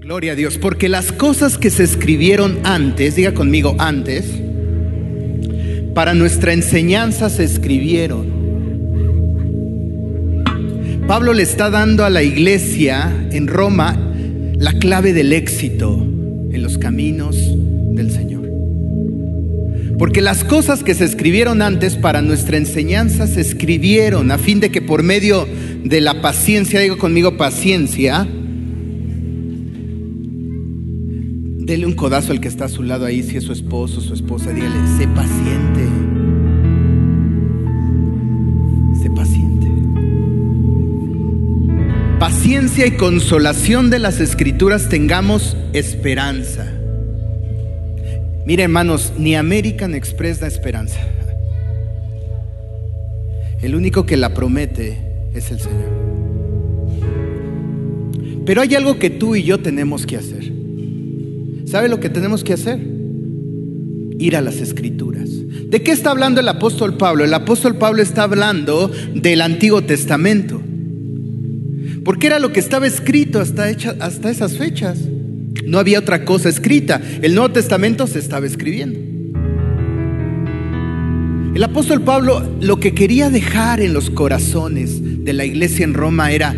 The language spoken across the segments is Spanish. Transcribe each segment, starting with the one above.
Gloria a Dios, porque las cosas que se escribieron antes, diga conmigo antes, para nuestra enseñanza se escribieron. Pablo le está dando a la iglesia en Roma la clave del éxito en los caminos del Señor. Porque las cosas que se escribieron antes para nuestra enseñanza se escribieron a fin de que por medio de la paciencia, digo conmigo paciencia, dele un codazo al que está a su lado ahí, si es su esposo, su esposa, dígale, sé paciente. Sé paciente. Paciencia y consolación de las escrituras tengamos esperanza. Mire, hermanos, ni American Express da esperanza. El único que la promete es el Señor. Pero hay algo que tú y yo tenemos que hacer. ¿Sabe lo que tenemos que hacer? Ir a las escrituras. ¿De qué está hablando el apóstol Pablo? El apóstol Pablo está hablando del Antiguo Testamento. Porque era lo que estaba escrito hasta, esas fechas. No había otra cosa escrita. El Nuevo Testamento se estaba escribiendo. El apóstol Pablo lo que quería dejar en los corazones de la iglesia en Roma era,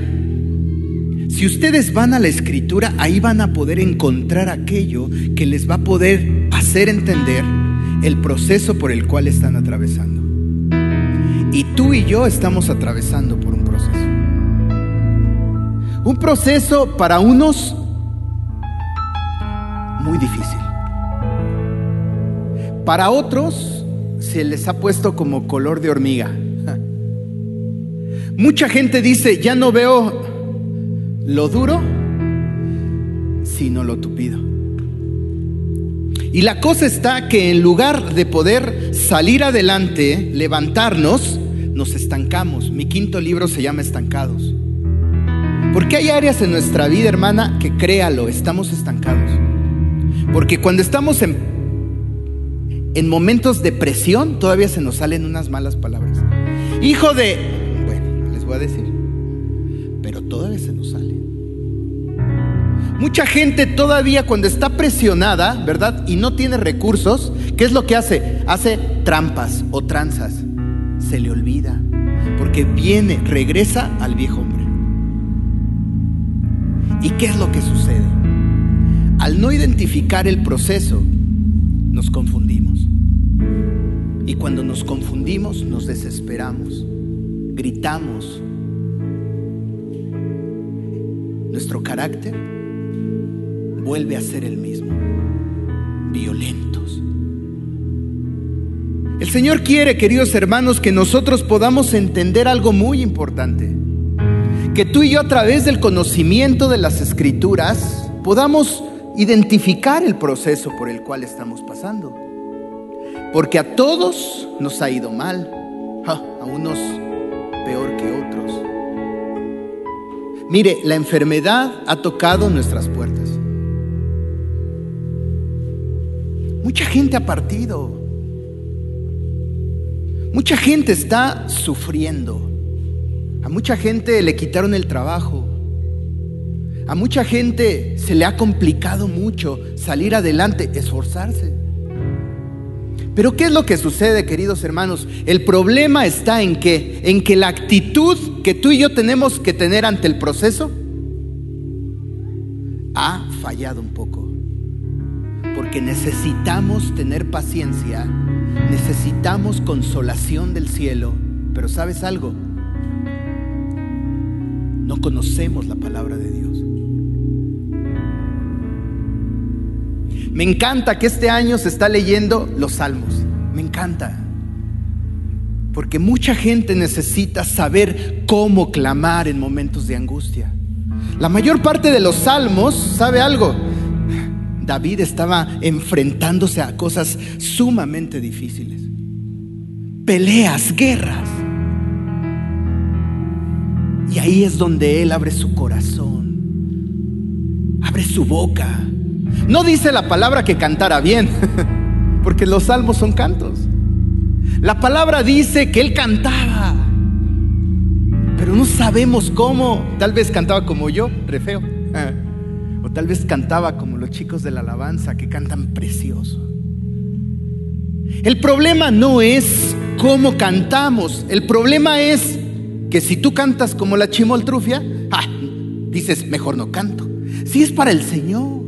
si ustedes van a la escritura, ahí van a poder encontrar aquello que les va a poder hacer entender el proceso por el cual están atravesando. Y tú y yo estamos atravesando por un proceso. Un proceso para unos muy difícil. Para otros se les ha puesto como color de hormiga. Mucha gente dice, ya no veo lo duro, sino lo tupido. Y la cosa está que en lugar de poder salir adelante, levantarnos, nos estancamos. Mi quinto libro se llama Estancados. Porque hay áreas en nuestra vida, hermana, que créalo, estamos estancados. Porque cuando estamos en, en momentos de presión, todavía se nos salen unas malas palabras. Hijo de... Bueno, les voy a decir. Pero todavía se nos sale. Mucha gente todavía cuando está presionada, ¿verdad? Y no tiene recursos, ¿qué es lo que hace? Hace trampas o tranzas. Se le olvida. Porque viene, regresa al viejo hombre. ¿Y qué es lo que sucede? Al no identificar el proceso, nos confundimos. Y cuando nos confundimos, nos desesperamos, gritamos. Nuestro carácter vuelve a ser el mismo, violentos. El Señor quiere, queridos hermanos, que nosotros podamos entender algo muy importante. Que tú y yo a través del conocimiento de las escrituras podamos identificar el proceso por el cual estamos pasando. Porque a todos nos ha ido mal, a unos peor que otros. Mire, la enfermedad ha tocado nuestras puertas. Mucha gente ha partido. Mucha gente está sufriendo. A mucha gente le quitaron el trabajo. A mucha gente se le ha complicado mucho salir adelante, esforzarse. Pero ¿qué es lo que sucede, queridos hermanos? El problema está en que en que la actitud que tú y yo tenemos que tener ante el proceso ha fallado un poco. Porque necesitamos tener paciencia, necesitamos consolación del cielo, pero ¿sabes algo? No conocemos la palabra de Dios. Me encanta que este año se está leyendo los salmos. Me encanta. Porque mucha gente necesita saber cómo clamar en momentos de angustia. La mayor parte de los salmos, ¿sabe algo? David estaba enfrentándose a cosas sumamente difíciles. Peleas, guerras. Y ahí es donde él abre su corazón, abre su boca no dice la palabra que cantara bien, porque los salmos son cantos. La palabra dice que él cantaba, pero no sabemos cómo. Tal vez cantaba como yo, re feo. Tal vez cantaba como los chicos de la alabanza que cantan precioso. El problema no es cómo cantamos, el problema es que si tú cantas como la chimoltrufia, dices, mejor no canto. Si es para el Señor.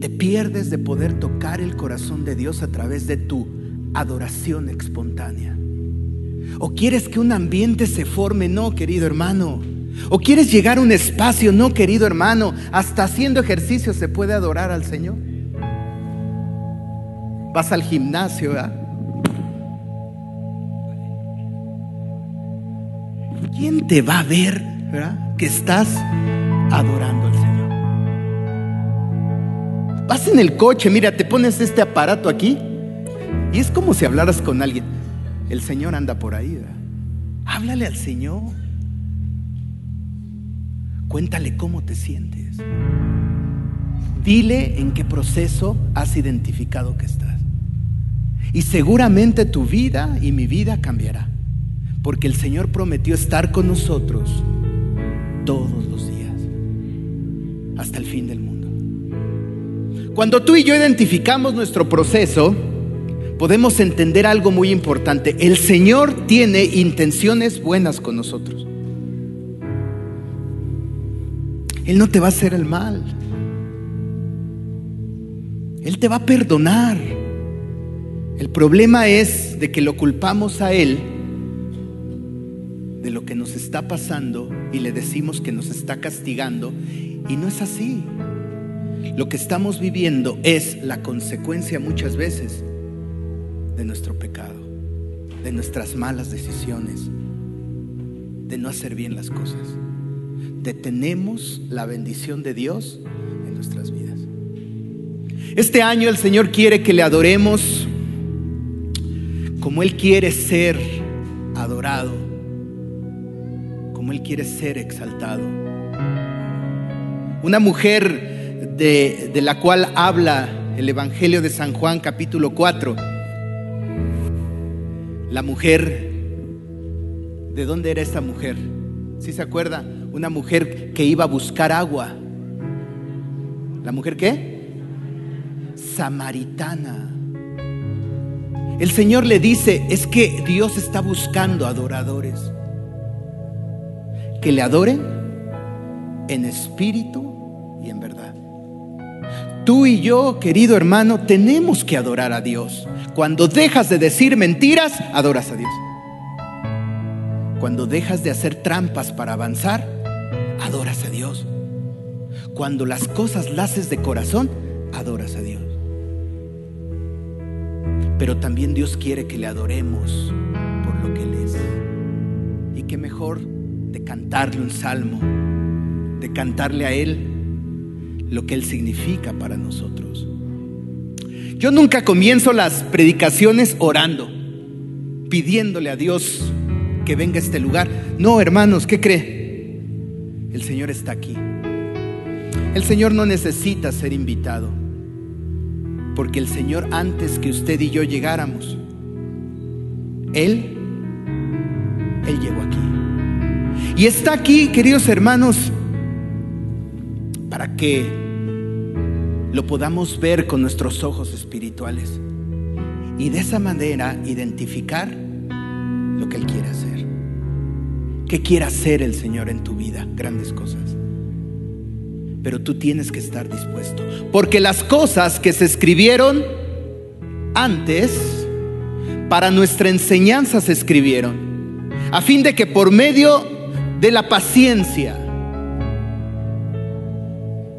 Te pierdes de poder tocar el corazón de Dios a través de tu adoración espontánea. ¿O quieres que un ambiente se forme? No, querido hermano. ¿O quieres llegar a un espacio? No, querido hermano. Hasta haciendo ejercicio se puede adorar al Señor. Vas al gimnasio, ¿Quién te va a ver que estás adorando al Señor? Vas en el coche, mira, te pones este aparato aquí y es como si hablaras con alguien. El Señor anda por ahí. Háblale al Señor. Cuéntale cómo te sientes. Dile en qué proceso has identificado que estás. Y seguramente tu vida y mi vida cambiará. Porque el Señor prometió estar con nosotros todos los días. Hasta el fin del mundo. Cuando tú y yo identificamos nuestro proceso, podemos entender algo muy importante. El Señor tiene intenciones buenas con nosotros. Él no te va a hacer el mal. Él te va a perdonar. El problema es de que lo culpamos a Él de lo que nos está pasando y le decimos que nos está castigando y no es así. Lo que estamos viviendo es la consecuencia muchas veces de nuestro pecado, de nuestras malas decisiones, de no hacer bien las cosas. Detenemos la bendición de Dios en nuestras vidas. Este año el Señor quiere que le adoremos como Él quiere ser adorado, como Él quiere ser exaltado. Una mujer de, de, la cual habla el Evangelio de San Juan capítulo 4, la mujer, ¿de dónde era esta mujer? ¿Sí se acuerda? Una mujer que iba a buscar agua. ¿La mujer qué? Samaritana. El Señor le dice, es que Dios está buscando adoradores. Que le adoren en espíritu y en verdad. Tú y yo, querido hermano, tenemos que adorar a Dios. Cuando dejas de decir mentiras, adoras a Dios. Cuando dejas de hacer trampas para avanzar, adoras a Dios. Cuando las cosas las haces de corazón, adoras a Dios. Pero también Dios quiere que le adoremos por lo que Él es. Y qué mejor de cantarle un salmo, de cantarle a Él lo que Él significa para nosotros. Yo nunca comienzo las predicaciones orando, pidiéndole a Dios que venga a este lugar. No, hermanos, ¿qué cree? El Señor está aquí. El Señor no necesita ser invitado. Porque el Señor antes que usted y yo llegáramos, Él, Él llegó aquí. Y está aquí, queridos hermanos, para que lo podamos ver con nuestros ojos espirituales y de esa manera identificar lo que Él quiere hacer. ¿Qué quiere hacer el Señor en tu vida? Grandes cosas pero tú tienes que estar dispuesto. Porque las cosas que se escribieron antes, para nuestra enseñanza se escribieron, a fin de que por medio de la paciencia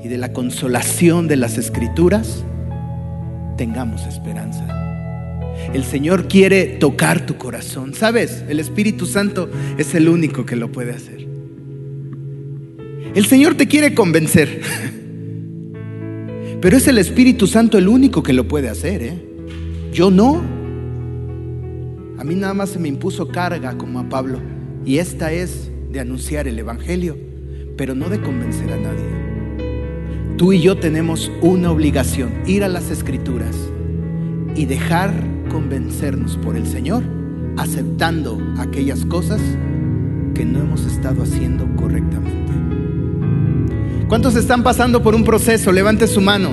y de la consolación de las escrituras, tengamos esperanza. El Señor quiere tocar tu corazón. ¿Sabes? El Espíritu Santo es el único que lo puede hacer. El Señor te quiere convencer. Pero es el Espíritu Santo el único que lo puede hacer. ¿eh? Yo no. A mí nada más se me impuso carga como a Pablo. Y esta es de anunciar el Evangelio, pero no de convencer a nadie. Tú y yo tenemos una obligación, ir a las escrituras y dejar convencernos por el Señor, aceptando aquellas cosas que no hemos estado haciendo correctamente. ¿Cuántos están pasando por un proceso? Levante su mano.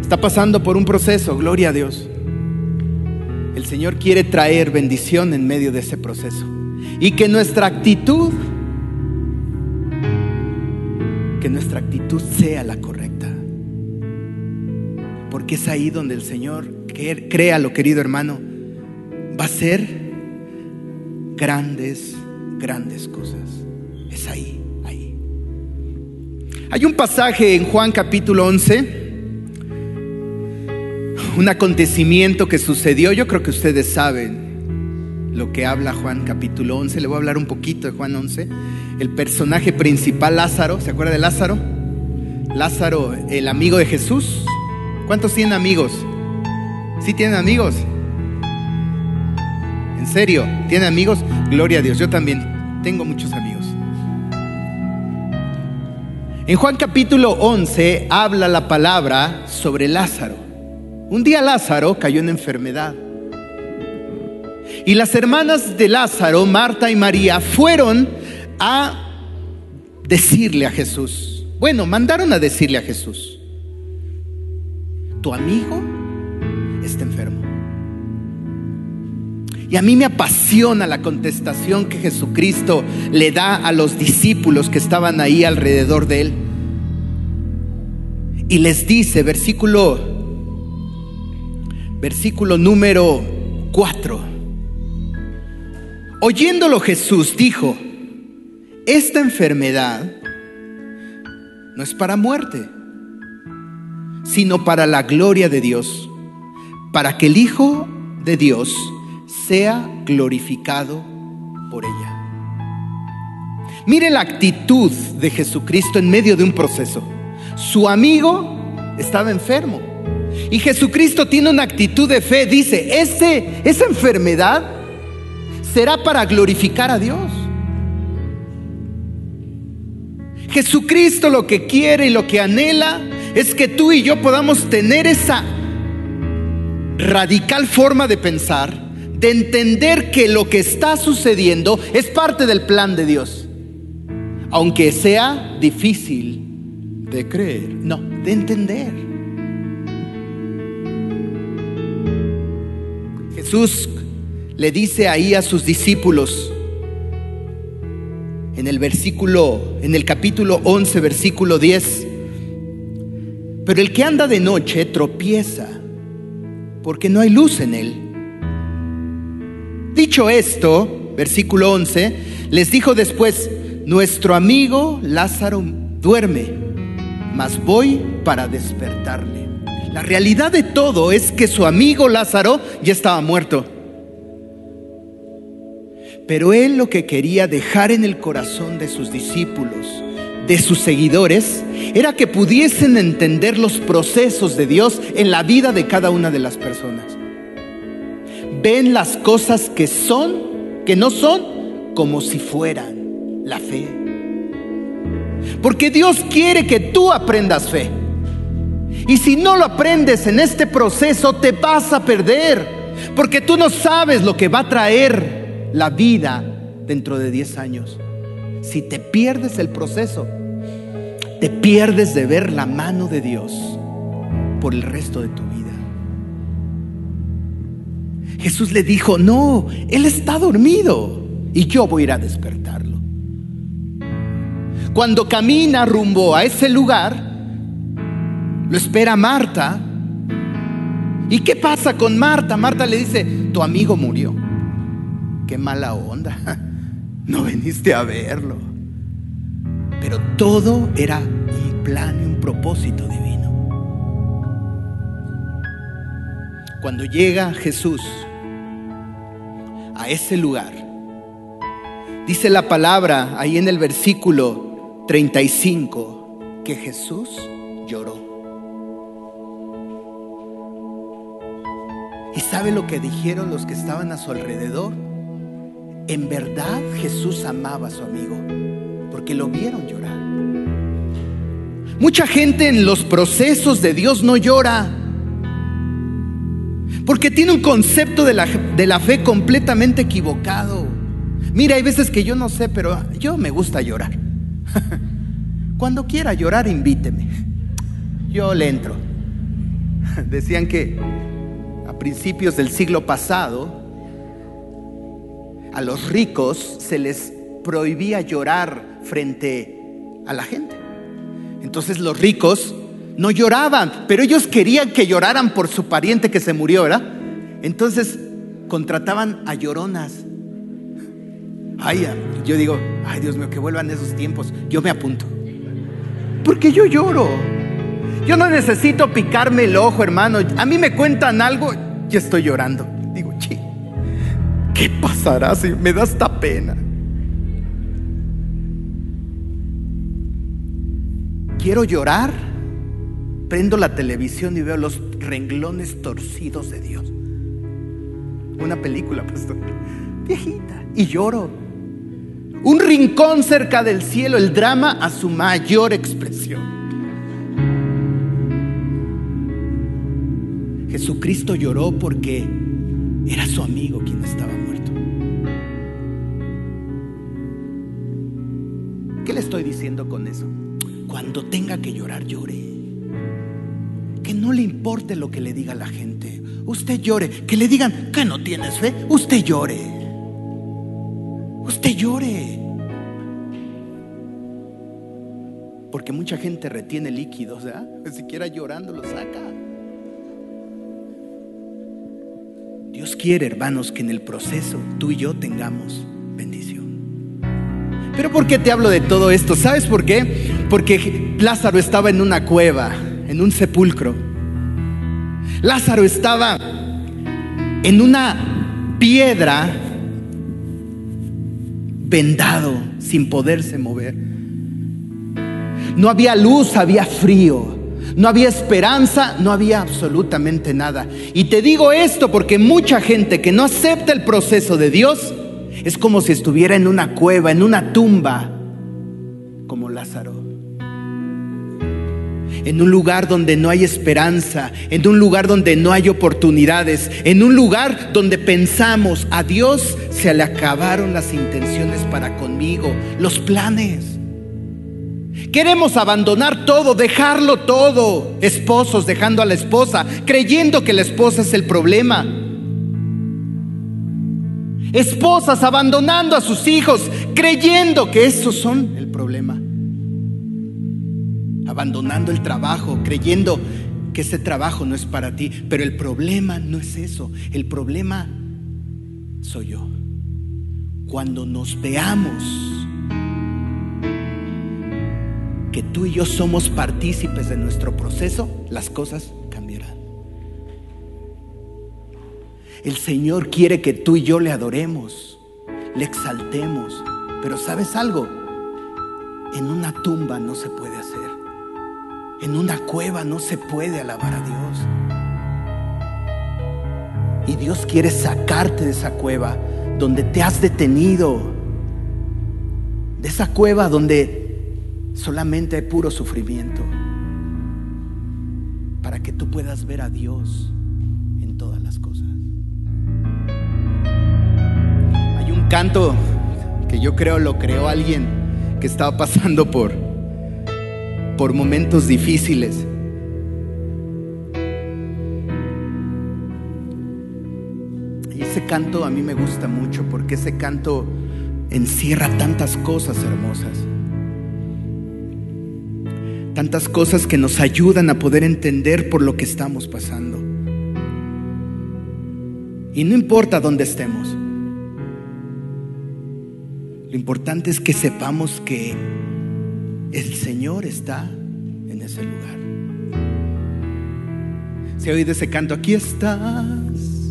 Está pasando por un proceso, gloria a Dios. El Señor quiere traer bendición en medio de ese proceso. Y que nuestra actitud, que nuestra actitud sea la correcta. Porque es ahí donde el Señor, créalo querido hermano, va a ser grandes, grandes cosas. Es ahí, ahí. Hay un pasaje en Juan capítulo 11 un acontecimiento que sucedió, yo creo que ustedes saben lo que habla Juan capítulo 11, le voy a hablar un poquito de Juan 11, el personaje principal Lázaro, ¿se acuerda de Lázaro? Lázaro, el amigo de Jesús. ¿Cuántos tienen amigos? ¿Sí tienen amigos? ¿En serio? ¿Tienen amigos? Gloria a Dios, yo también tengo muchos amigos. En Juan capítulo 11 habla la palabra sobre Lázaro. Un día Lázaro cayó en enfermedad. Y las hermanas de Lázaro, Marta y María, fueron a decirle a Jesús. Bueno, mandaron a decirle a Jesús, tu amigo está enfermo. Y a mí me apasiona la contestación que Jesucristo le da a los discípulos que estaban ahí alrededor de él. Y les dice, versículo versículo número 4. Oyéndolo Jesús dijo, esta enfermedad no es para muerte, sino para la gloria de Dios, para que el Hijo de Dios sea glorificado por ella. Mire la actitud de Jesucristo en medio de un proceso. Su amigo estaba enfermo. Y Jesucristo tiene una actitud de fe. Dice, ese, esa enfermedad será para glorificar a Dios. Jesucristo lo que quiere y lo que anhela es que tú y yo podamos tener esa radical forma de pensar, de entender que lo que está sucediendo es parte del plan de Dios. Aunque sea difícil de creer, no, de entender. Jesús le dice ahí a sus discípulos en el versículo, en el capítulo 11, versículo 10, pero el que anda de noche tropieza porque no hay luz en él. Dicho esto, versículo 11, les dijo después, nuestro amigo Lázaro duerme, mas voy para despertarle. La realidad de todo es que su amigo Lázaro ya estaba muerto. Pero él lo que quería dejar en el corazón de sus discípulos, de sus seguidores, era que pudiesen entender los procesos de Dios en la vida de cada una de las personas. Ven las cosas que son, que no son, como si fueran la fe. Porque Dios quiere que tú aprendas fe. Y si no lo aprendes en este proceso, te vas a perder. Porque tú no sabes lo que va a traer la vida dentro de 10 años. Si te pierdes el proceso, te pierdes de ver la mano de Dios por el resto de tu vida. Jesús le dijo, no, Él está dormido y yo voy a ir a despertarlo. Cuando camina rumbo a ese lugar, lo espera Marta. ¿Y qué pasa con Marta? Marta le dice, tu amigo murió. Qué mala onda. No viniste a verlo. Pero todo era un plan y un propósito divino. Cuando llega Jesús a ese lugar, dice la palabra ahí en el versículo 35 que Jesús lloró. ¿Y sabe lo que dijeron los que estaban a su alrededor? En verdad Jesús amaba a su amigo porque lo vieron llorar. Mucha gente en los procesos de Dios no llora porque tiene un concepto de la, de la fe completamente equivocado. Mira, hay veces que yo no sé, pero yo me gusta llorar. Cuando quiera llorar, invíteme. Yo le entro. Decían que a principios del siglo pasado, a los ricos se les prohibía llorar frente a la gente. Entonces los ricos no lloraban, pero ellos querían que lloraran por su pariente que se murió, ¿verdad? Entonces contrataban a lloronas. Ay, yo digo, ay Dios mío, que vuelvan esos tiempos. Yo me apunto. Porque yo lloro. Yo no necesito picarme el ojo, hermano. A mí me cuentan algo, y estoy llorando. ¿Qué pasará si me da esta pena? Quiero llorar, prendo la televisión y veo los renglones torcidos de Dios. Una película, pastor, viejita, y lloro. Un rincón cerca del cielo, el drama a su mayor expresión. Jesucristo lloró porque era su amigo quien estaba muerto. ¿Qué le estoy diciendo con eso? Cuando tenga que llorar, llore. Que no le importe lo que le diga la gente. Usted llore. Que le digan que no tienes fe. Usted llore. Usted llore. Porque mucha gente retiene líquidos, ¿verdad? Ni siquiera llorando lo saca. Quiere, hermanos, que en el proceso tú y yo tengamos bendición. Pero ¿por qué te hablo de todo esto? ¿Sabes por qué? Porque Lázaro estaba en una cueva, en un sepulcro. Lázaro estaba en una piedra vendado, sin poderse mover. No había luz, había frío. No había esperanza, no había absolutamente nada. Y te digo esto porque mucha gente que no acepta el proceso de Dios es como si estuviera en una cueva, en una tumba, como Lázaro. En un lugar donde no hay esperanza, en un lugar donde no hay oportunidades, en un lugar donde pensamos, a Dios se le acabaron las intenciones para conmigo, los planes. Queremos abandonar todo, dejarlo todo. Esposos dejando a la esposa, creyendo que la esposa es el problema. Esposas abandonando a sus hijos, creyendo que esos son el problema. Abandonando el trabajo, creyendo que ese trabajo no es para ti. Pero el problema no es eso. El problema soy yo. Cuando nos veamos que tú y yo somos partícipes de nuestro proceso, las cosas cambiarán. El Señor quiere que tú y yo le adoremos, le exaltemos, pero ¿sabes algo? En una tumba no se puede hacer. En una cueva no se puede alabar a Dios. Y Dios quiere sacarte de esa cueva donde te has detenido. De esa cueva donde solamente hay puro sufrimiento para que tú puedas ver a Dios en todas las cosas. Hay un canto que yo creo lo creó alguien que estaba pasando por por momentos difíciles. Y ese canto a mí me gusta mucho porque ese canto encierra tantas cosas hermosas tantas cosas que nos ayudan a poder entender por lo que estamos pasando. Y no importa dónde estemos, lo importante es que sepamos que el Señor está en ese lugar. Se ha oído ese canto, aquí estás,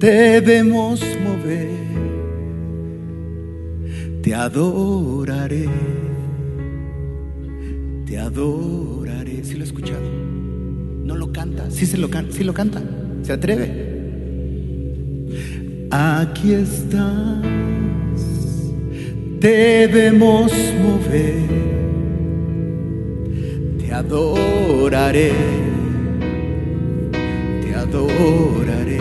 debemos mover, te adoraré te adoraré. Si lo he escuchado? No lo canta. Sí se lo. Sí lo canta. Se atreve. Aquí estás. Debemos mover. Te adoraré. Te adoraré.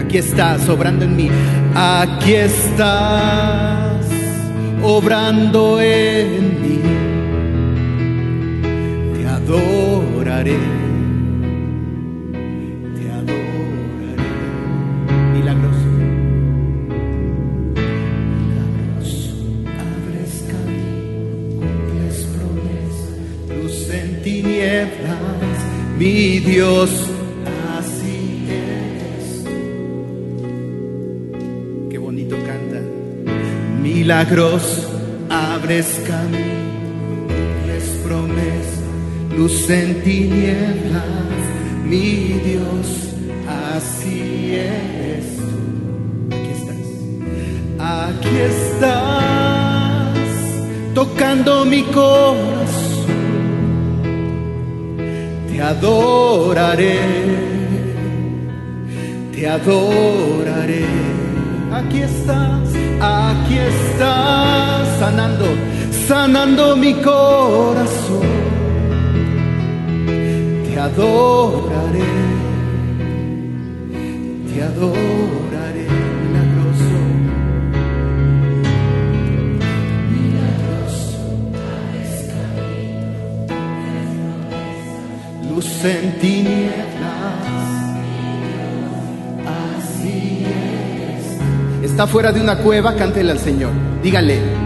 Aquí estás obrando en mí. Aquí estás obrando en mí. Adoraré. Te adoraré. Milagroso. Milagroso. Abres camino, cumples promesas, luz en tinieblas, mi Dios. Así eres tú. Qué bonito canta. Milagroso, abres camino, luz en tinieblas, mi Dios, así eres tú. Aquí estás. Aquí estás, tocando mi corazón. Te adoraré, te adoraré. Aquí estás, aquí estás, sanando, sanando mi corazón. Adoraré, te adoraré, milagroso. Milagroso, luz en tinieblas. Así es. Está fuera de una cueva, cántele al Señor. Dígale.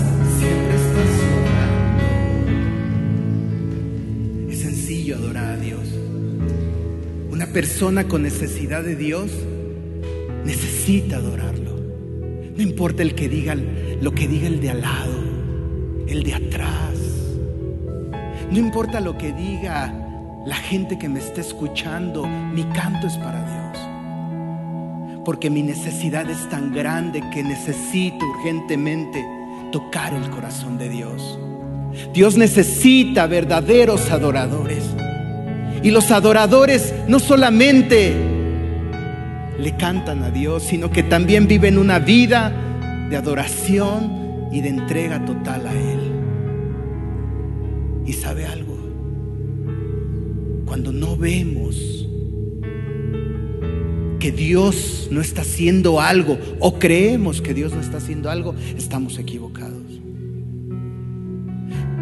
persona con necesidad de Dios necesita adorarlo. No importa el que diga lo que diga el de al lado, el de atrás. No importa lo que diga la gente que me está escuchando, mi canto es para Dios. Porque mi necesidad es tan grande que necesito urgentemente tocar el corazón de Dios. Dios necesita verdaderos adoradores. Y los adoradores no solamente le cantan a Dios, sino que también viven una vida de adoración y de entrega total a Él. Y sabe algo, cuando no vemos que Dios no está haciendo algo o creemos que Dios no está haciendo algo, estamos equivocados.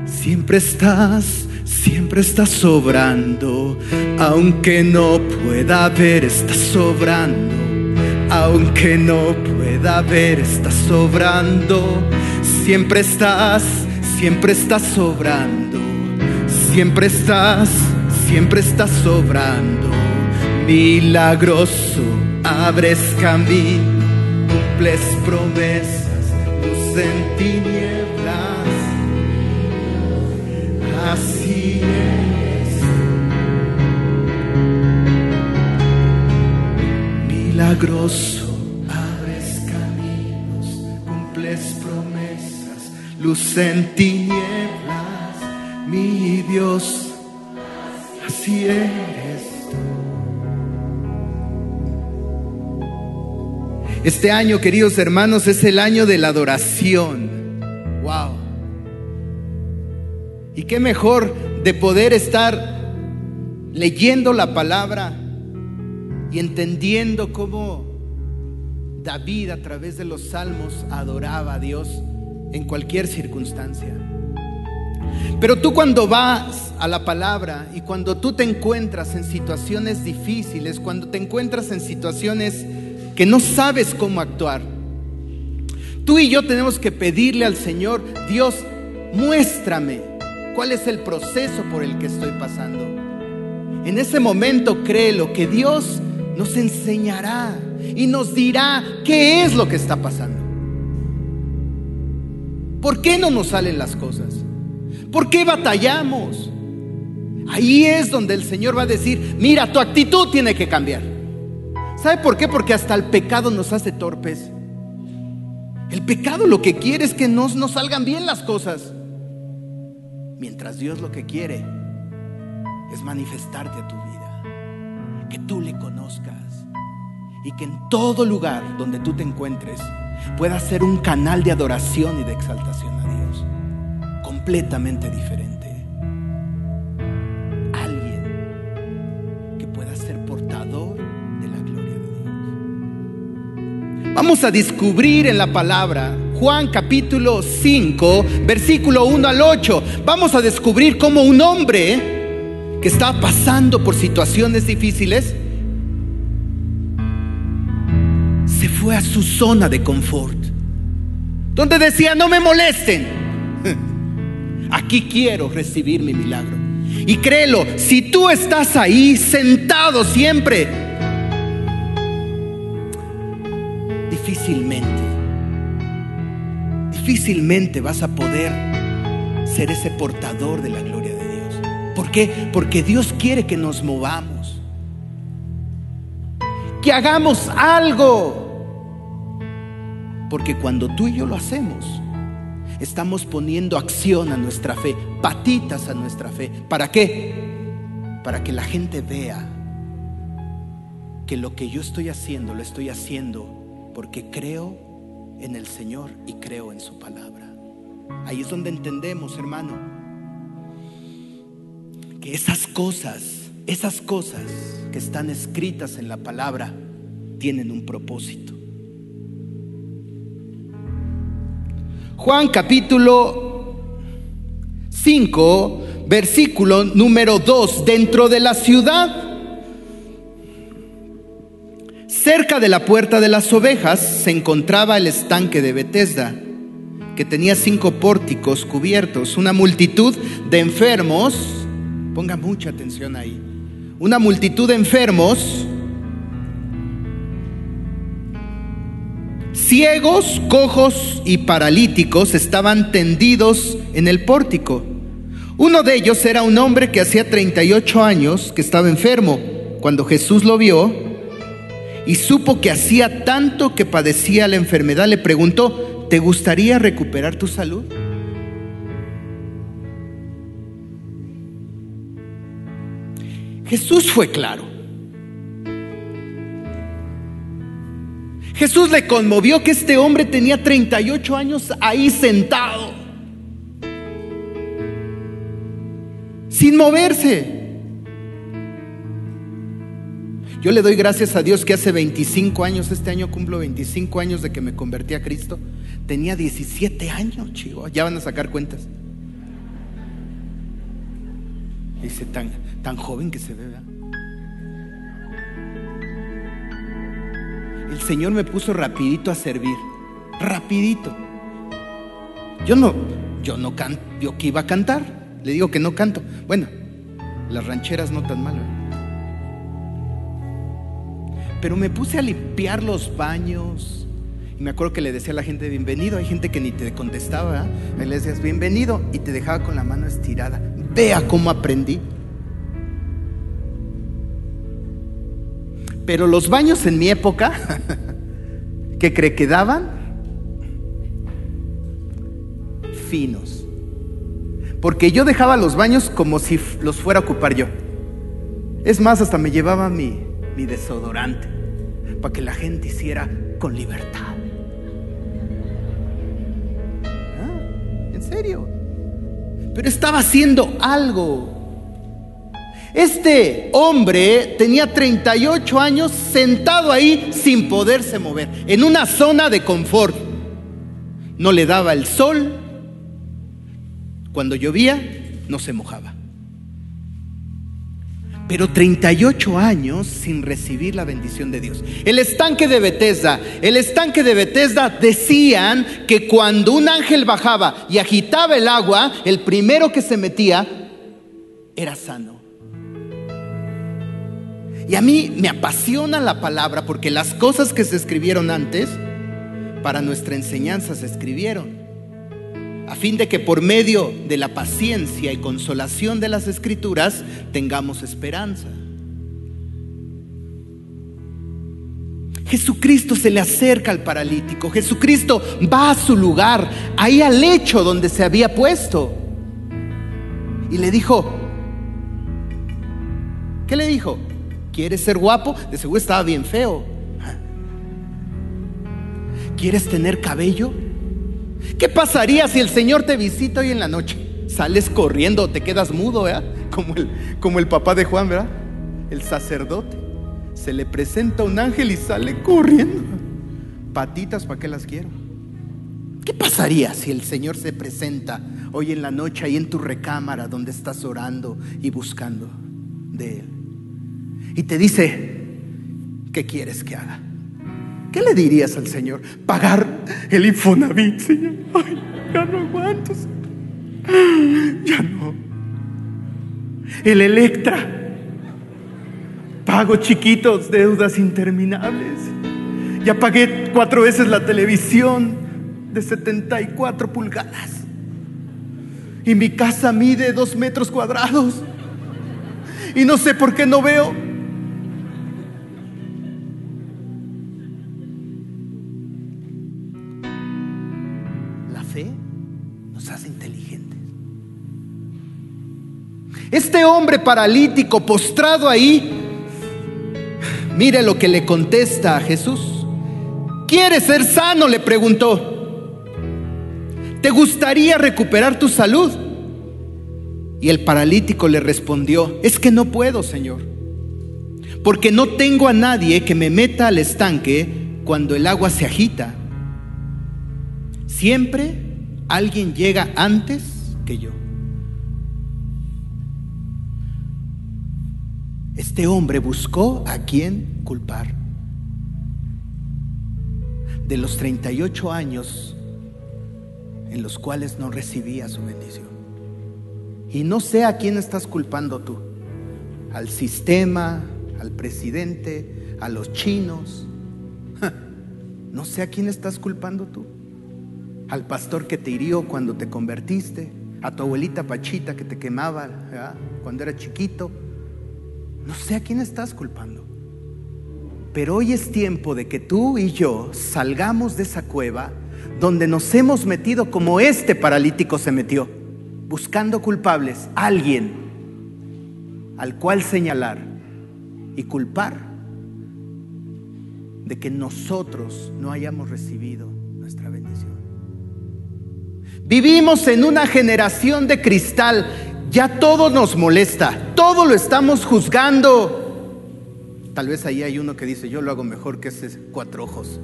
Siempre estás, siempre estás sobrando, aunque no pueda ver, estás sobrando. Aunque no pueda ver, estás sobrando. Siempre estás, siempre estás sobrando. Siempre estás, siempre estás sobrando. Milagroso, abres camino, cumples promesas, luz en tinieblas. Así es. Milagroso, abres caminos, cumples promesas, luz en tinieblas, mi Dios, así eres. Este año, queridos hermanos, es el año de la adoración. Y qué mejor de poder estar leyendo la palabra y entendiendo cómo David a través de los salmos adoraba a Dios en cualquier circunstancia. Pero tú cuando vas a la palabra y cuando tú te encuentras en situaciones difíciles, cuando te encuentras en situaciones que no sabes cómo actuar, tú y yo tenemos que pedirle al Señor, Dios, muéstrame cuál es el proceso por el que estoy pasando. En ese momento créelo que Dios nos enseñará y nos dirá qué es lo que está pasando. ¿Por qué no nos salen las cosas? ¿Por qué batallamos? Ahí es donde el Señor va a decir, mira, tu actitud tiene que cambiar. ¿Sabe por qué? Porque hasta el pecado nos hace torpes. El pecado lo que quiere es que no nos salgan bien las cosas. Mientras Dios lo que quiere es manifestarte a tu vida, que tú le conozcas y que en todo lugar donde tú te encuentres pueda ser un canal de adoración y de exaltación a Dios, completamente diferente. Alguien que pueda ser portador de la gloria de Dios. Vamos a descubrir en la palabra Juan capítulo 5, versículo 1 al 8. Vamos a descubrir cómo un hombre que estaba pasando por situaciones difíciles, se fue a su zona de confort, donde decía, no me molesten, aquí quiero recibir mi milagro. Y créelo, si tú estás ahí sentado siempre, difícilmente, difícilmente vas a poder ser ese portador de la gloria de Dios. ¿Por qué? Porque Dios quiere que nos movamos, que hagamos algo. Porque cuando tú y yo lo hacemos, estamos poniendo acción a nuestra fe, patitas a nuestra fe. ¿Para qué? Para que la gente vea que lo que yo estoy haciendo lo estoy haciendo porque creo en el Señor y creo en su palabra. Ahí es donde entendemos, hermano, que esas cosas, esas cosas que están escritas en la palabra tienen un propósito. Juan capítulo 5, versículo número 2, dentro de la ciudad, cerca de la puerta de las ovejas, se encontraba el estanque de Bethesda, que tenía cinco pórticos cubiertos, una multitud de enfermos, ponga mucha atención ahí, una multitud de enfermos, Ciegos, cojos y paralíticos estaban tendidos en el pórtico. Uno de ellos era un hombre que hacía 38 años que estaba enfermo. Cuando Jesús lo vio y supo que hacía tanto que padecía la enfermedad, le preguntó, ¿te gustaría recuperar tu salud? Jesús fue claro. Jesús le conmovió que este hombre tenía 38 años ahí sentado, sin moverse. Yo le doy gracias a Dios que hace 25 años, este año cumplo 25 años de que me convertí a Cristo. Tenía 17 años, chico. Ya van a sacar cuentas. Dice, tan, tan joven que se ve, ¿verdad? el Señor me puso rapidito a servir, rapidito. Yo no, yo no canto, yo que iba a cantar, le digo que no canto. Bueno, las rancheras no tan mal. Pero me puse a limpiar los baños. Y me acuerdo que le decía a la gente, bienvenido. Hay gente que ni te contestaba. Me le decías, bienvenido. Y te dejaba con la mano estirada. Vea cómo aprendí. Pero los baños en mi época, ¿qué cree que daban? Finos. Porque yo dejaba los baños como si los fuera a ocupar yo. Es más, hasta me llevaba mi, mi desodorante para que la gente hiciera con libertad. ¿Ah? ¿En serio? Pero estaba haciendo algo este hombre tenía 38 años sentado ahí sin poderse mover, en una zona de confort. No le daba el sol, cuando llovía no se mojaba. Pero 38 años sin recibir la bendición de Dios. El estanque de Bethesda, el estanque de Bethesda decían que cuando un ángel bajaba y agitaba el agua, el primero que se metía era sano. Y a mí me apasiona la palabra porque las cosas que se escribieron antes, para nuestra enseñanza se escribieron, a fin de que por medio de la paciencia y consolación de las escrituras tengamos esperanza. Jesucristo se le acerca al paralítico, Jesucristo va a su lugar, ahí al lecho donde se había puesto. Y le dijo, ¿qué le dijo? ¿Quieres ser guapo? De seguro estaba bien feo. ¿Quieres tener cabello? ¿Qué pasaría si el Señor te visita hoy en la noche? Sales corriendo, te quedas mudo, ¿verdad? Como el, como el papá de Juan, ¿verdad? El sacerdote se le presenta un ángel y sale corriendo. Patitas, ¿para qué las quiero? ¿Qué pasaría si el Señor se presenta hoy en la noche ahí en tu recámara donde estás orando y buscando de Él? Y te dice, ¿qué quieres que haga? ¿Qué le dirías al Señor? Pagar el Infonavit, Señor. Ay, ya no aguanto. Ya no. El Electra Pago chiquitos, deudas interminables. Ya pagué cuatro veces la televisión de 74 pulgadas. Y mi casa mide dos metros cuadrados. Y no sé por qué no veo. Este hombre paralítico postrado ahí Mire lo que le contesta a Jesús. ¿Quieres ser sano? Le preguntó. ¿Te gustaría recuperar tu salud? Y el paralítico le respondió, es que no puedo, Señor, porque no tengo a nadie que me meta al estanque cuando el agua se agita. Siempre alguien llega antes que yo. Este hombre buscó a quién culpar. De los 38 años en los cuales no recibía su bendición. Y no sé a quién estás culpando tú. Al sistema, al presidente, a los chinos. No sé a quién estás culpando tú. Al pastor que te hirió cuando te convertiste, a tu abuelita Pachita que te quemaba cuando era chiquito no sé a quién estás culpando. Pero hoy es tiempo de que tú y yo salgamos de esa cueva donde nos hemos metido como este paralítico se metió, buscando culpables, alguien al cual señalar y culpar de que nosotros no hayamos recibido nuestra bendición. Vivimos en una generación de cristal ya todo nos molesta, todo lo estamos juzgando. Tal vez ahí hay uno que dice, yo lo hago mejor que ese cuatro ojos.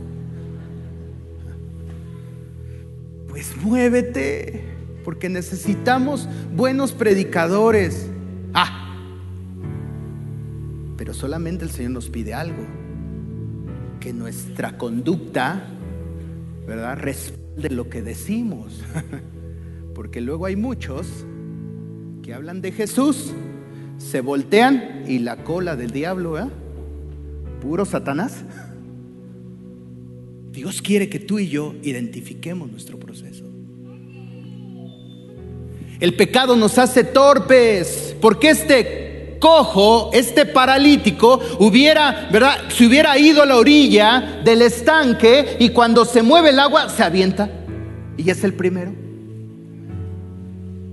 Pues muévete, porque necesitamos buenos predicadores. Ah, pero solamente el Señor nos pide algo, que nuestra conducta, ¿verdad?, responde lo que decimos. Porque luego hay muchos que hablan de Jesús se voltean y la cola del diablo, ¿eh? Puro Satanás. Dios quiere que tú y yo identifiquemos nuestro proceso. El pecado nos hace torpes, porque este cojo, este paralítico, hubiera, ¿verdad? Se hubiera ido a la orilla del estanque y cuando se mueve el agua se avienta y es el primero.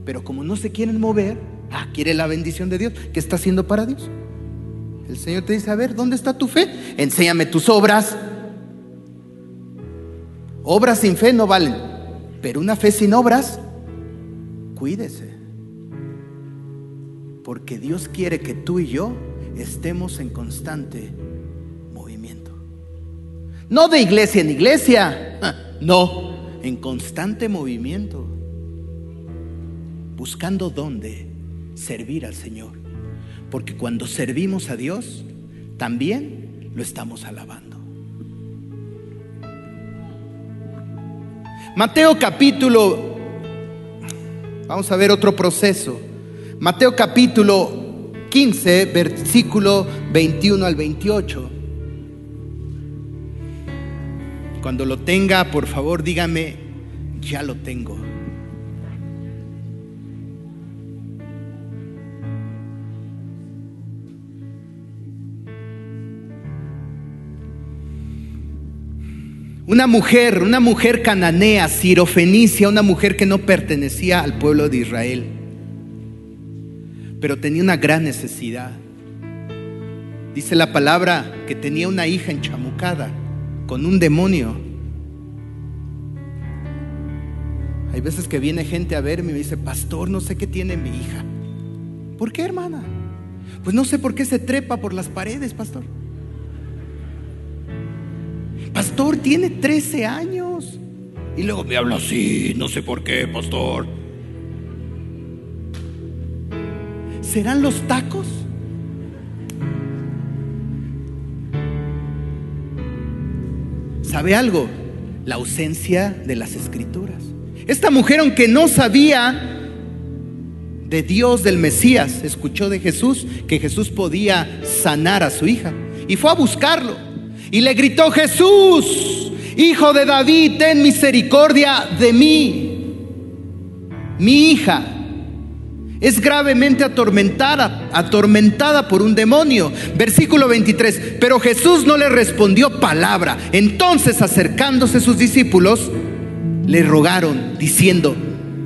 Pero como no se quieren mover, ah, quiere la bendición de Dios. ¿Qué está haciendo para Dios? El Señor te dice, a ver, ¿dónde está tu fe? Enséñame tus obras. Obras sin fe no valen, pero una fe sin obras, cuídese. Porque Dios quiere que tú y yo estemos en constante movimiento. No de iglesia en iglesia, no, en constante movimiento buscando dónde servir al Señor. Porque cuando servimos a Dios, también lo estamos alabando. Mateo capítulo, vamos a ver otro proceso. Mateo capítulo 15, versículo 21 al 28. Cuando lo tenga, por favor, dígame, ya lo tengo. Una mujer, una mujer cananea, sirofenicia, una mujer que no pertenecía al pueblo de Israel, pero tenía una gran necesidad. Dice la palabra que tenía una hija enchamucada con un demonio. Hay veces que viene gente a verme y me dice, pastor, no sé qué tiene mi hija. ¿Por qué, hermana? Pues no sé por qué se trepa por las paredes, pastor. Pastor, tiene 13 años. Y luego me habla así, no sé por qué, pastor. ¿Serán los tacos? ¿Sabe algo? La ausencia de las escrituras. Esta mujer, aunque no sabía de Dios, del Mesías, escuchó de Jesús que Jesús podía sanar a su hija y fue a buscarlo y le gritó, Jesús, hijo de David, ten misericordia de mí. Mi hija es gravemente atormentada, atormentada por un demonio. Versículo 23, pero Jesús no le respondió palabra. Entonces acercándose sus discípulos, le rogaron, diciendo,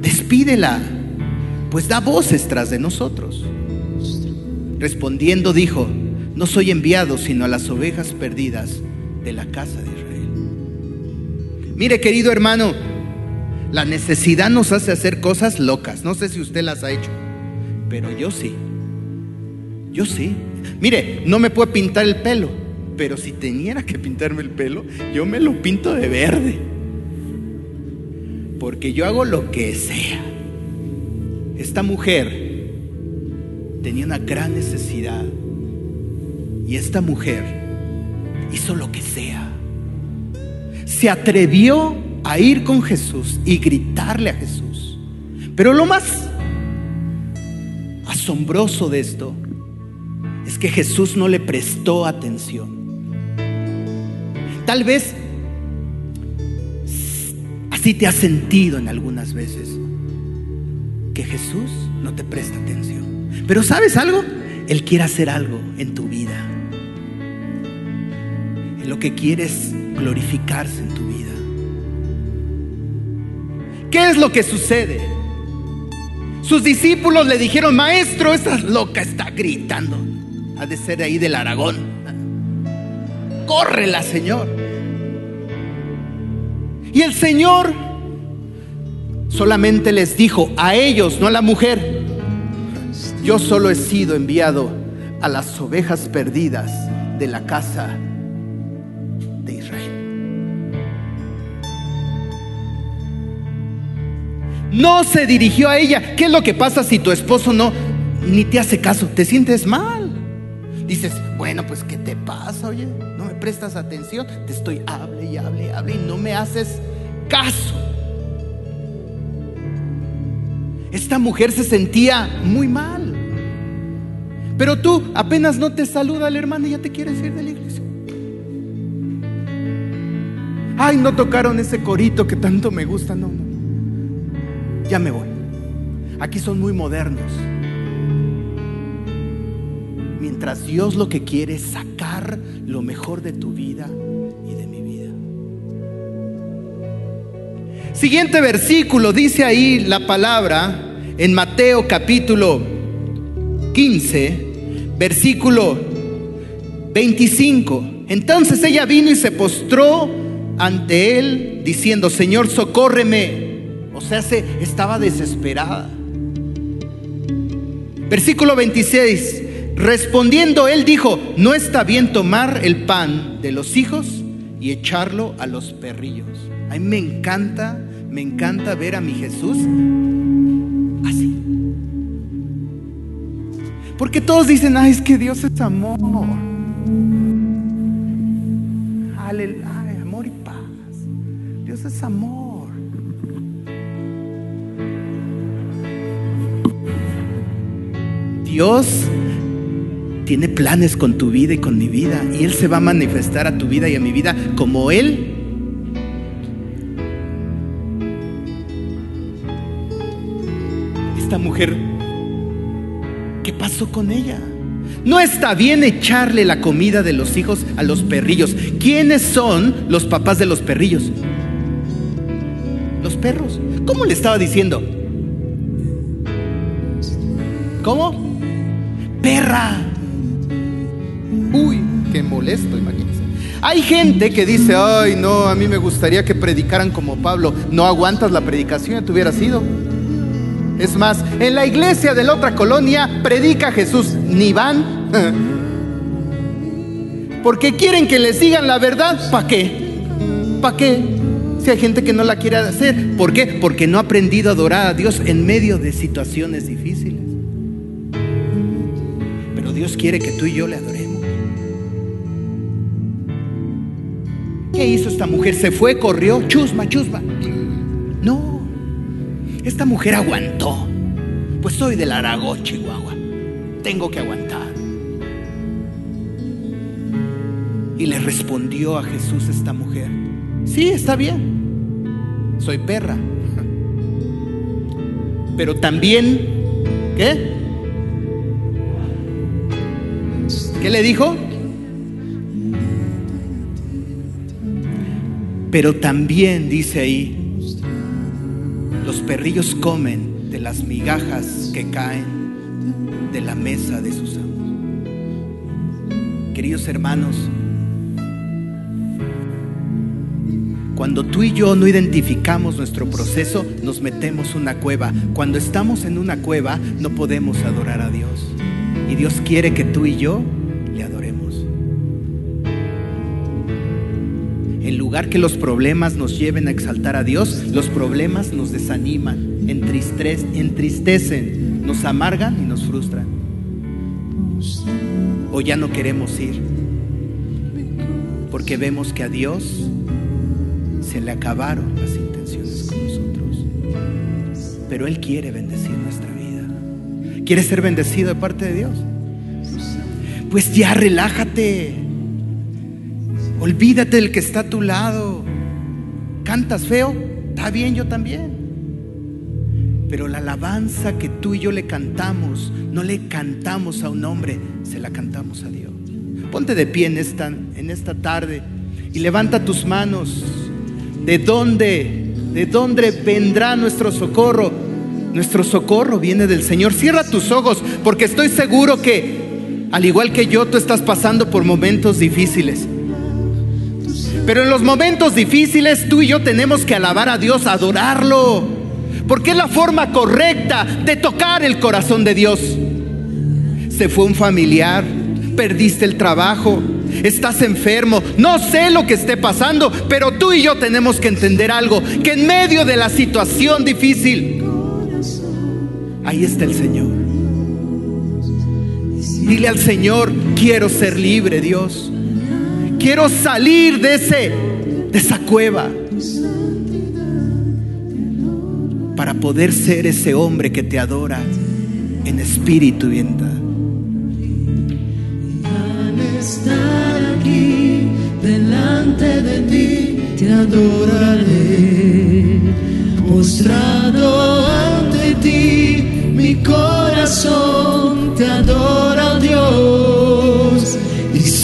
despídela, pues da voces tras de nosotros. Respondiendo dijo, no soy enviado sino a las ovejas perdidas de la casa de Israel. Mire, querido hermano, la necesidad nos hace hacer cosas locas. No sé si usted las ha hecho, pero yo sí. Yo sí. Mire, no me puedo pintar el pelo, pero si teniera que pintarme el pelo, yo me lo pinto de verde. Porque yo hago lo que sea. Esta mujer tenía una gran necesidad y esta mujer hizo lo que sea. Se atrevió a ir con Jesús y gritarle a Jesús. Pero lo más asombroso de esto es que Jesús no le prestó atención. Tal vez así te has sentido en algunas veces que Jesús no te presta atención. Pero ¿sabes algo? Él quiere hacer algo en tu vida lo que quieres glorificarse en tu vida. ¿Qué es lo que sucede? Sus discípulos le dijeron, maestro, esta loca está gritando. Ha de ser ahí del Aragón. Córrela, Señor. Y el Señor solamente les dijo a ellos, no a la mujer, yo solo he sido enviado a las ovejas perdidas de la casa No se dirigió a ella. ¿Qué es lo que pasa si tu esposo no ni te hace caso? Te sientes mal. Dices, bueno, pues ¿qué te pasa? Oye, no me prestas atención. Te estoy hable y hable y hable y no me haces caso. Esta mujer se sentía muy mal. Pero tú apenas no te saluda el hermano y ya te quieres ir de la iglesia. Ay, no tocaron ese corito que tanto me gusta, no, no ya me voy. Aquí son muy modernos. Mientras Dios lo que quiere es sacar lo mejor de tu vida y de mi vida. Siguiente versículo, dice ahí la palabra en Mateo capítulo 15, versículo 25. Entonces ella vino y se postró ante él diciendo, Señor, socórreme. O sea, se estaba desesperada. Versículo 26. Respondiendo él dijo, no está bien tomar el pan de los hijos y echarlo a los perrillos. A mí me encanta, me encanta ver a mi Jesús así. Porque todos dicen, ay, es que Dios es amor. Aleluya, amor y paz. Dios es amor. Dios tiene planes con tu vida y con mi vida. Y Él se va a manifestar a tu vida y a mi vida como Él. Esta mujer, ¿qué pasó con ella? No está bien echarle la comida de los hijos a los perrillos. ¿Quiénes son los papás de los perrillos? Los perros. ¿Cómo le estaba diciendo? ¿Cómo? Perra. Uy, qué molesto, imagínense. Hay gente que dice, ay, no, a mí me gustaría que predicaran como Pablo. No aguantas la predicación, te hubiera sido. Es más, en la iglesia de la otra colonia predica Jesús, ni van. Porque quieren que les digan la verdad, ¿para qué? ¿Para qué? Si hay gente que no la quiere hacer. ¿Por qué? Porque no ha aprendido a adorar a Dios en medio de situaciones difíciles. Dios quiere que tú y yo le adoremos. ¿Qué hizo esta mujer? Se fue, corrió, chusma, chusma. No, esta mujer aguantó. Pues soy del Aragón, Chihuahua. Tengo que aguantar. Y le respondió a Jesús esta mujer, sí, está bien, soy perra. Pero también, ¿qué? ¿Qué le dijo? Pero también dice ahí, los perrillos comen de las migajas que caen de la mesa de sus amos. Queridos hermanos, Cuando tú y yo no identificamos nuestro proceso, nos metemos una cueva. Cuando estamos en una cueva, no podemos adorar a Dios. Y Dios quiere que tú y yo le adoremos. En lugar que los problemas nos lleven a exaltar a Dios, los problemas nos desaniman, entristecen, nos amargan y nos frustran. O ya no queremos ir. Porque vemos que a Dios se le acabaron las intenciones con nosotros. Pero Él quiere bendecir nuestra vida. ¿Quiere ser bendecido de parte de Dios? Pues ya relájate. Olvídate del que está a tu lado. ¿Cantas feo? Está bien, yo también. Pero la alabanza que tú y yo le cantamos, no le cantamos a un hombre, se la cantamos a Dios. Ponte de pie en esta, en esta tarde y levanta tus manos. ¿De dónde? ¿De dónde vendrá nuestro socorro? Nuestro socorro viene del Señor. Cierra tus ojos porque estoy seguro que, al igual que yo, tú estás pasando por momentos difíciles. Pero en los momentos difíciles tú y yo tenemos que alabar a Dios, adorarlo. Porque es la forma correcta de tocar el corazón de Dios. Se fue un familiar, perdiste el trabajo, estás enfermo, no sé lo que esté pasando, pero tú y yo tenemos que entender algo, que en medio de la situación difícil, ahí está el Señor. Dile al Señor, quiero ser libre, Dios. Quiero salir de ese de esa cueva para poder ser ese hombre que te adora en espíritu y en estar aquí delante de ti, te adoraré. Postrado ante ti, mi corazón te adora,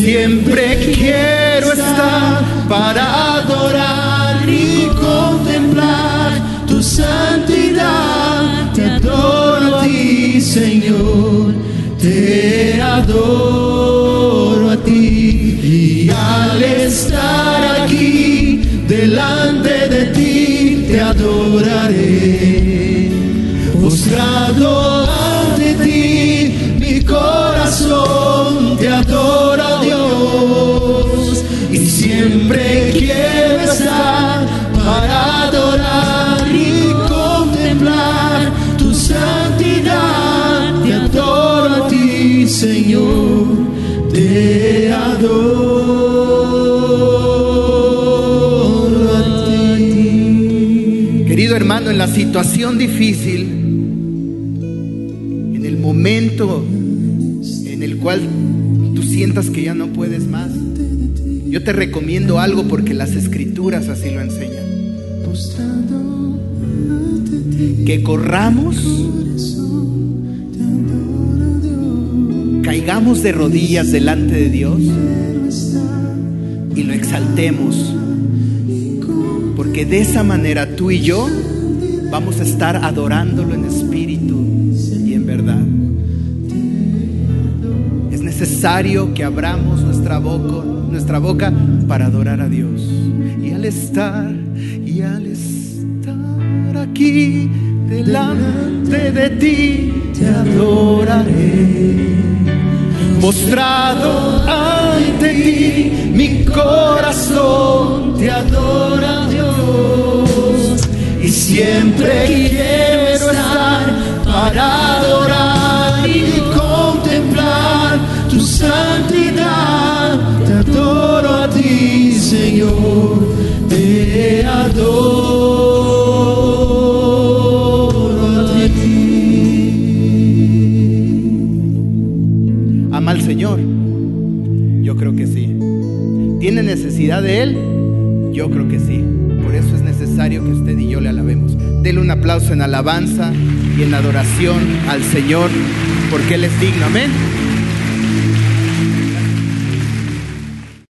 siempre quiero estar para adorar y contemplar tu santidad. Te adoro a ti, Señor. Te adoro a ti y al estar aquí delante siempre quiero estar para adorar y contemplar tu santidad. Te adoro a ti, Señor. Te adoro a ti. Querido hermano, en la situación difícil, en el momento en el cual tú sientas que ya no puedes. Yo te recomiendo algo porque las escrituras así lo enseñan. Que corramos, caigamos de rodillas delante de Dios y lo exaltemos. Porque de esa manera tú y yo vamos a estar adorándolo en espíritu y en verdad. Es necesario que abramos nuestra boca, nuestra boca para adorar a Dios. Y al estar, y al estar aquí delante de ti, te adoraré. Mostrado ante ti, mi corazón te adora Dios. Y siempre quiero estar para adorar y contemplar tu santidad. De Él? Yo creo que sí. Por eso es necesario que usted y yo le alabemos. Dele un aplauso en alabanza y en adoración al Señor, porque Él es digno. Amén.